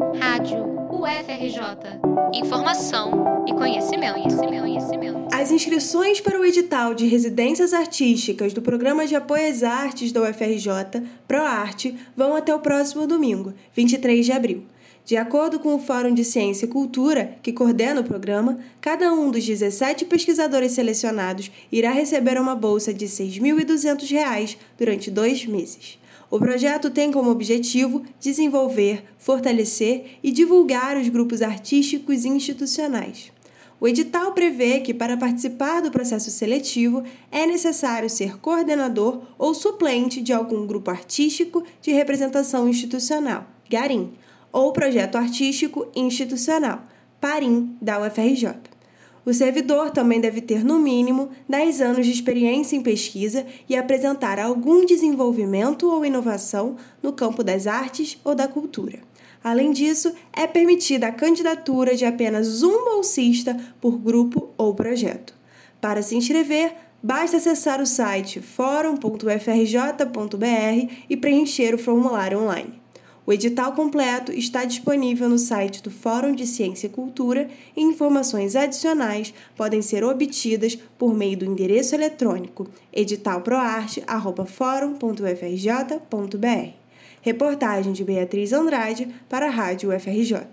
Rádio UFRJ. Informação e conhecimento, conhecimento, conhecimento. As inscrições para o edital de residências artísticas do Programa de Apoio às Artes da UFRJ, ProArte, vão até o próximo domingo, 23 de abril. De acordo com o Fórum de Ciência e Cultura, que coordena o programa, cada um dos 17 pesquisadores selecionados irá receber uma bolsa de R$ 6.200 durante dois meses. O projeto tem como objetivo desenvolver, fortalecer e divulgar os grupos artísticos e institucionais. O edital prevê que, para participar do processo seletivo, é necessário ser coordenador ou suplente de algum grupo artístico de representação institucional, GARIM, ou projeto artístico institucional, PARIM, da UFRJ. O servidor também deve ter, no mínimo, 10 anos de experiência em pesquisa e apresentar algum desenvolvimento ou inovação no campo das artes ou da cultura. Além disso, é permitida a candidatura de apenas um bolsista por grupo ou projeto. Para se inscrever, basta acessar o site forum.frj.br e preencher o formulário online. O edital completo está disponível no site do Fórum de Ciência e Cultura e informações adicionais podem ser obtidas por meio do endereço eletrônico editalproarte.forum.ufrj.br. Reportagem de Beatriz Andrade para a Rádio UFRJ.